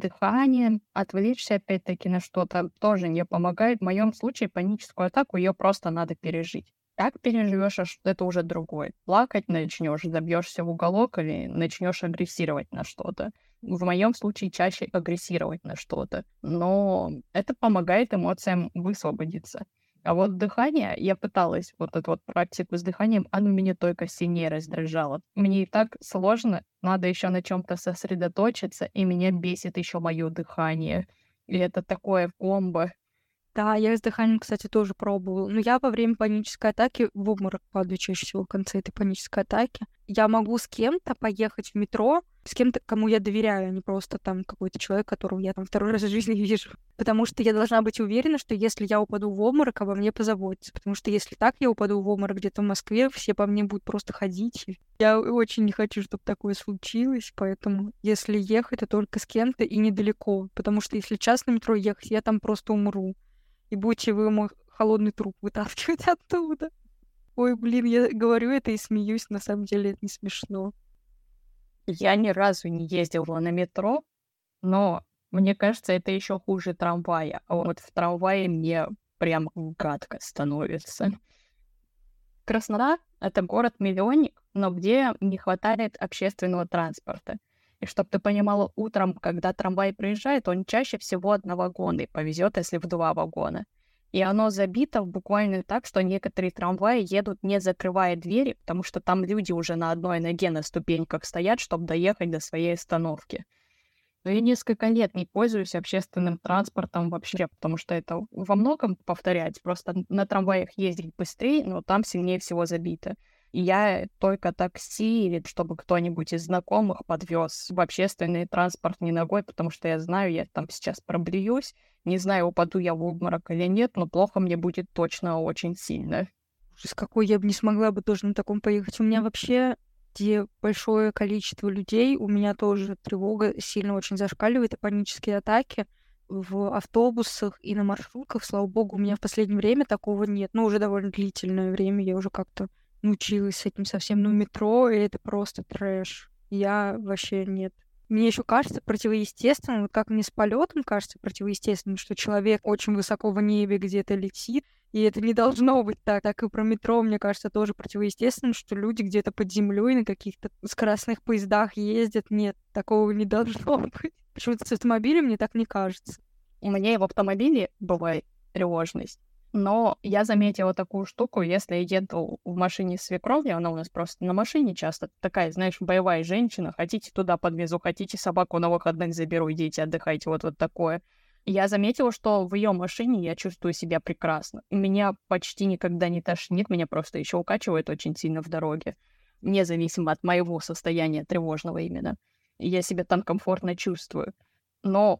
отвлечься опять-таки на что-то тоже не помогает. В моем случае паническую атаку ее просто надо пережить. Как переживешь, это уже другое. Плакать начнешь, забьешься в уголок или начнешь агрессировать на что-то. В моем случае чаще агрессировать на что-то. Но это помогает эмоциям высвободиться. А вот дыхание, я пыталась вот эту вот практику с дыханием, оно меня только сильнее раздражало. Мне и так сложно, надо еще на чем-то сосредоточиться, и меня бесит еще мое дыхание. И это такое комбо. Да, я с дыханием, кстати, тоже пробовала. Но я во время панической атаки в обморок падаю чаще всего в конце этой панической атаки. Я могу с кем-то поехать в метро, с кем-то, кому я доверяю, а не просто там какой-то человек, которого я там второй раз в жизни вижу. Потому что я должна быть уверена, что если я упаду в обморок, обо мне позаботятся. Потому что если так я упаду в обморок где-то в Москве, все по мне будут просто ходить. Я очень не хочу, чтобы такое случилось, поэтому если ехать, то только с кем-то и недалеко. Потому что если час на метро ехать, я там просто умру и будете вы мой холодный труп вытаскивать оттуда. Ой, блин, я говорю это и смеюсь, на самом деле это не смешно. Я ни разу не ездила на метро, но мне кажется, это еще хуже трамвая. А вот в трамвае мне прям гадко становится. Краснодар — это город-миллионник, но где не хватает общественного транспорта. И чтобы ты понимала, утром, когда трамвай приезжает, он чаще всего одновагонный, повезет, если в два вагона. И оно забито буквально так, что некоторые трамваи едут, не закрывая двери, потому что там люди уже на одной ноге на ступеньках стоят, чтобы доехать до своей остановки. Но я несколько лет не пользуюсь общественным транспортом вообще, потому что это во многом повторять. Просто на трамваях ездить быстрее, но там сильнее всего забито я только такси или чтобы кто-нибудь из знакомых подвез в общественный транспорт не ногой, потому что я знаю, я там сейчас проблююсь, не знаю, упаду я в обморок или нет, но плохо мне будет точно очень сильно. С какой я бы не смогла бы тоже на таком поехать. У меня вообще где большое количество людей, у меня тоже тревога сильно очень зашкаливает, и панические атаки в автобусах и на маршрутках, слава богу, у меня в последнее время такого нет. Ну, уже довольно длительное время я уже как-то научилась с этим совсем, ну, метро, и это просто трэш. Я вообще нет. Мне еще кажется противоестественным, вот как мне с полетом кажется противоестественным, что человек очень высоко в небе где-то летит, и это не должно быть так. Так и про метро, мне кажется, тоже противоестественным, что люди где-то под землей на каких-то скоростных поездах ездят. Нет, такого не должно быть. Почему-то с автомобилем мне так не кажется. У меня и в автомобиле бывает тревожность. Но я заметила такую штуку, если я еду в машине с свекровью, она у нас просто на машине часто такая, знаешь, боевая женщина, хотите туда подвезу, хотите собаку на выходных заберу, идите отдыхайте, вот вот такое. Я заметила, что в ее машине я чувствую себя прекрасно. Меня почти никогда не тошнит, меня просто еще укачивает очень сильно в дороге, независимо от моего состояния тревожного именно. Я себя там комфортно чувствую. Но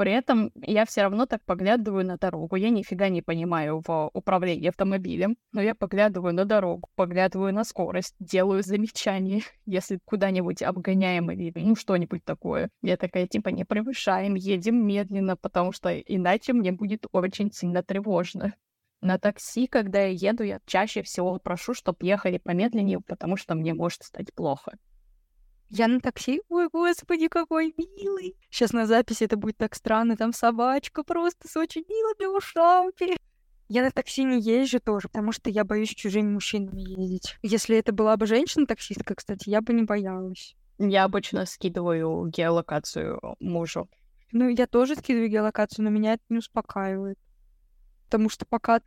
при этом я все равно так поглядываю на дорогу. Я нифига не понимаю в управлении автомобилем, но я поглядываю на дорогу, поглядываю на скорость, делаю замечания, если куда-нибудь обгоняем или ну что-нибудь такое. Я такая, типа, не превышаем, едем медленно, потому что иначе мне будет очень сильно тревожно. На такси, когда я еду, я чаще всего прошу, чтобы ехали помедленнее, потому что мне может стать плохо. Я на такси, ой, господи, какой милый. Сейчас на записи это будет так странно, там собачка просто с очень милыми ушами. Я на такси не езжу тоже, потому что я боюсь чужими мужчинами ездить. Если это была бы женщина-таксистка, кстати, я бы не боялась. Я обычно скидываю геолокацию мужу. Ну, я тоже скидываю геолокацию, но меня это не успокаивает. Потому что пока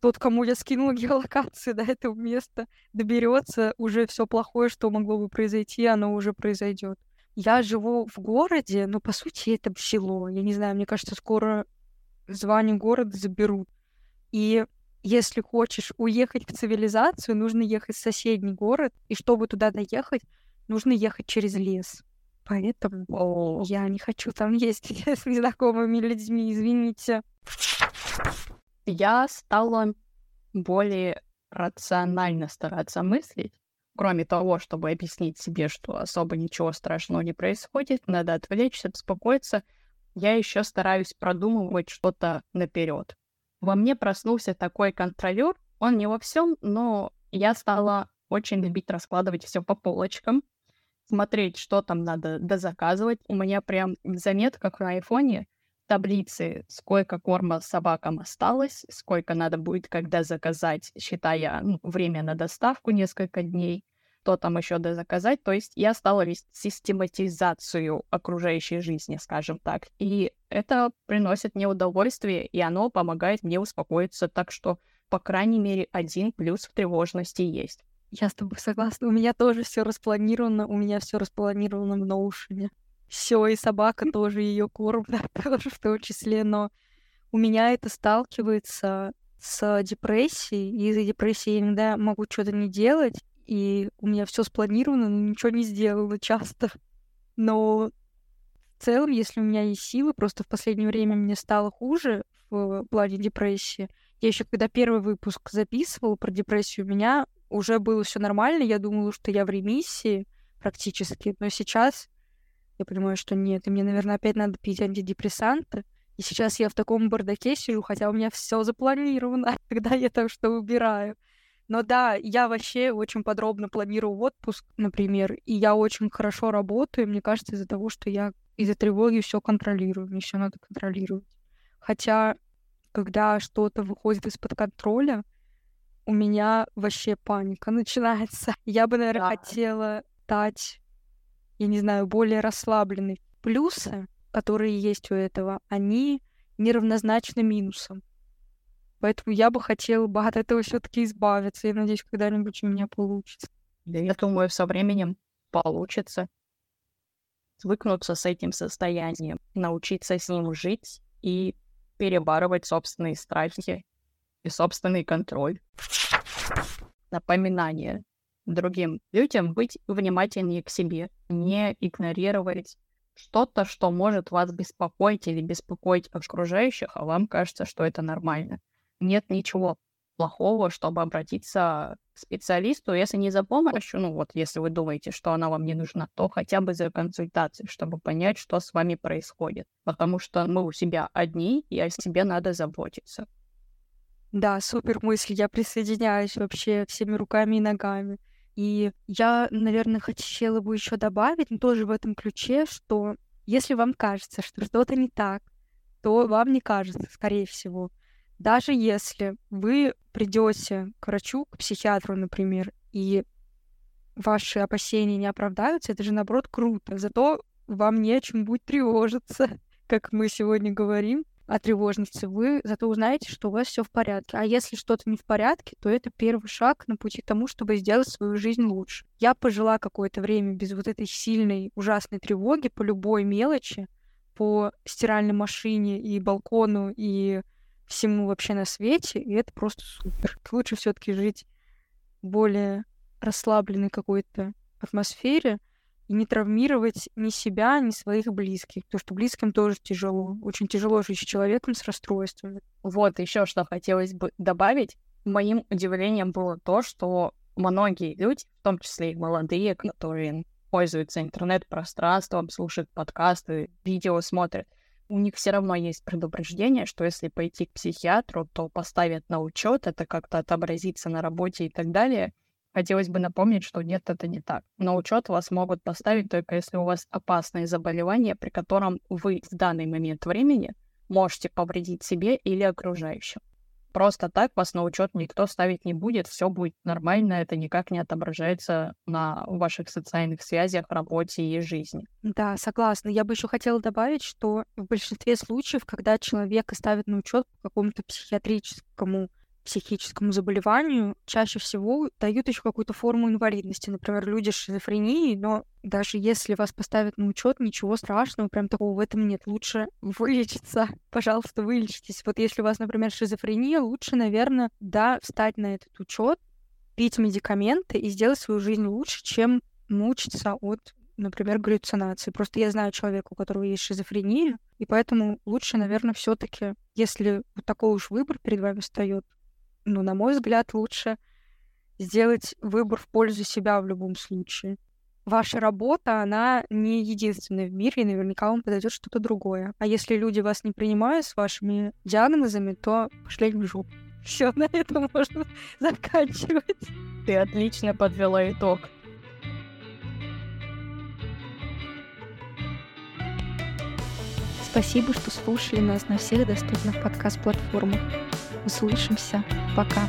тот, кому я скинула геолокацию до этого места, доберется, уже все плохое, что могло бы произойти, оно уже произойдет. Я живу в городе, но по сути это село. Я не знаю, мне кажется, скоро звание города заберут. И если хочешь уехать в цивилизацию, нужно ехать в соседний город, и чтобы туда доехать, нужно ехать через лес. Поэтому я не хочу там ездить с незнакомыми людьми, извините я стала более рационально стараться мыслить. Кроме того, чтобы объяснить себе, что особо ничего страшного не происходит, надо отвлечься, успокоиться, я еще стараюсь продумывать что-то наперед. Во мне проснулся такой контролер, он не во всем, но я стала очень любить раскладывать все по полочкам, смотреть, что там надо дозаказывать. У меня прям заметка на айфоне таблицы, сколько корма собакам осталось, сколько надо будет, когда заказать, считая ну, время на доставку несколько дней, что там еще дозаказать. То есть я стала вести систематизацию окружающей жизни, скажем так. И это приносит мне удовольствие, и оно помогает мне успокоиться. Так что, по крайней мере, один плюс в тревожности есть. Я с тобой согласна. У меня тоже все распланировано. У меня все распланировано в Notion. Все, и собака тоже ее корм, да, тоже в том числе. Но у меня это сталкивается с депрессией, и из-за депрессии я иногда могу что-то не делать, и у меня все спланировано, но ничего не сделала часто. Но в целом, если у меня есть силы, просто в последнее время мне стало хуже в плане депрессии. Я еще когда первый выпуск записывала про депрессию, у меня уже было все нормально, я думала, что я в ремиссии практически, но сейчас я понимаю, что нет, и мне, наверное, опять надо пить антидепрессанты. И сейчас я в таком бардаке сижу, хотя у меня все запланировано, когда я там что убираю. Но да, я вообще очень подробно планирую отпуск, например, и я очень хорошо работаю, мне кажется, из-за того, что я из-за тревоги все контролирую, мне все надо контролировать. Хотя, когда что-то выходит из-под контроля, у меня вообще паника начинается. Я бы, наверное, да. хотела стать, я не знаю, более расслабленной. Плюсы, которые есть у этого, они неравнозначны минусам. Поэтому я бы хотела бы от этого все-таки избавиться. Я надеюсь, когда-нибудь у меня получится. Да, я думаю, со временем получится свыкнуться с этим состоянием, научиться с ним жить и перебарывать собственные страхи и собственный контроль. Напоминание другим людям быть внимательнее к себе, не игнорировать что-то, что может вас беспокоить или беспокоить окружающих, а вам кажется, что это нормально. Нет ничего плохого, чтобы обратиться к специалисту, если не за помощью, ну вот, если вы думаете, что она вам не нужна, то хотя бы за консультацией, чтобы понять, что с вами происходит. Потому что мы у себя одни, и о себе надо заботиться. Да, супер мысль. Я присоединяюсь вообще всеми руками и ногами. И я, наверное, хотела бы еще добавить, но тоже в этом ключе, что если вам кажется, что что-то не так, то вам не кажется, скорее всего. Даже если вы придете к врачу, к психиатру, например, и ваши опасения не оправдаются, это же наоборот круто. Зато вам не о чем будет тревожиться, как мы сегодня говорим о тревожности, вы зато узнаете, что у вас все в порядке. А если что-то не в порядке, то это первый шаг на пути к тому, чтобы сделать свою жизнь лучше. Я пожила какое-то время без вот этой сильной, ужасной тревоги по любой мелочи, по стиральной машине и балкону, и всему вообще на свете, и это просто супер. Лучше все таки жить более расслабленной какой-то атмосфере, и не травмировать ни себя, ни своих близких. Потому что близким тоже тяжело. Очень тяжело жить с человеком с расстройствами. Вот еще что хотелось бы добавить. Моим удивлением было то, что многие люди, в том числе и молодые, которые пользуются интернет-пространством, слушают подкасты, видео смотрят, у них все равно есть предупреждение, что если пойти к психиатру, то поставят на учет, это как-то отобразится на работе и так далее. Хотелось бы напомнить, что нет, это не так. На учет вас могут поставить только если у вас опасное заболевание, при котором вы в данный момент времени можете повредить себе или окружающим. Просто так вас на учет никто ставить не будет, все будет нормально, это никак не отображается на ваших социальных связях, работе и жизни. Да, согласна. Я бы еще хотела добавить, что в большинстве случаев, когда человека ставят на учет по какому-то психиатрическому психическому заболеванию чаще всего дают еще какую-то форму инвалидности. Например, люди с шизофренией, но даже если вас поставят на учет, ничего страшного, прям такого в этом нет. Лучше вылечиться. Пожалуйста, вылечитесь. Вот если у вас, например, шизофрения, лучше, наверное, да, встать на этот учет, пить медикаменты и сделать свою жизнь лучше, чем мучиться от например, галлюцинации. Просто я знаю человека, у которого есть шизофрения, и поэтому лучше, наверное, все-таки, если вот такой уж выбор перед вами встает, ну, на мой взгляд, лучше сделать выбор в пользу себя в любом случае. Ваша работа, она не единственная в мире, и наверняка вам подойдет что-то другое. А если люди вас не принимают с вашими диагнозами, то пошли в жопу. Все, на этом можно заканчивать. Ты отлично подвела итог. Спасибо, что слушали нас на всех доступных подкаст-платформах. Услышимся. Пока.